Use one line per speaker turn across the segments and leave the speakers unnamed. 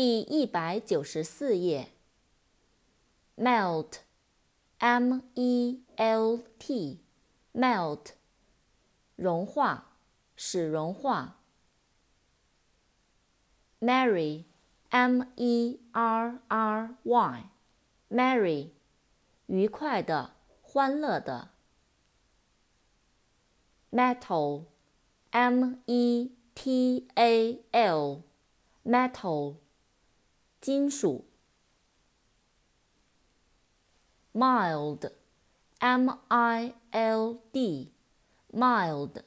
第一百九十四页。melt，m-e-l-t，melt，融化，使融化。Marry M E R R Y，Marry 愉快的，欢乐的。metal，m-e-t-a-l，metal，金属。mild，m-i-l-d，mild，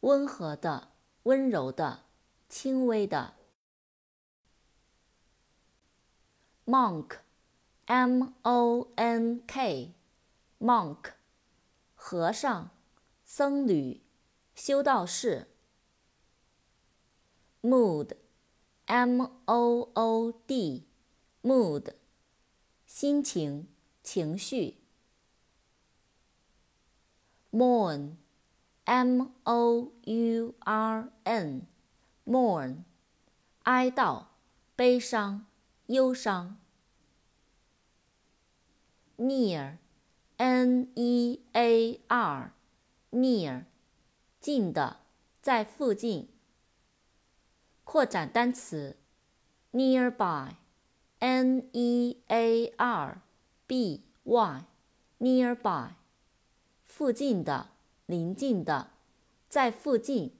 温和的，温柔的，轻微的。monk，m-o-n-k，monk，和尚。僧侣，修道士。 mood，mood，心情、情绪。mourn，m-o-u-r-n，mourn，哀悼、悲伤、忧伤。near，n-e-a-r。near，近的，在附近。扩展单词，nearby，n-e-a-r-b-y，nearby，附近的，邻近的，在附近。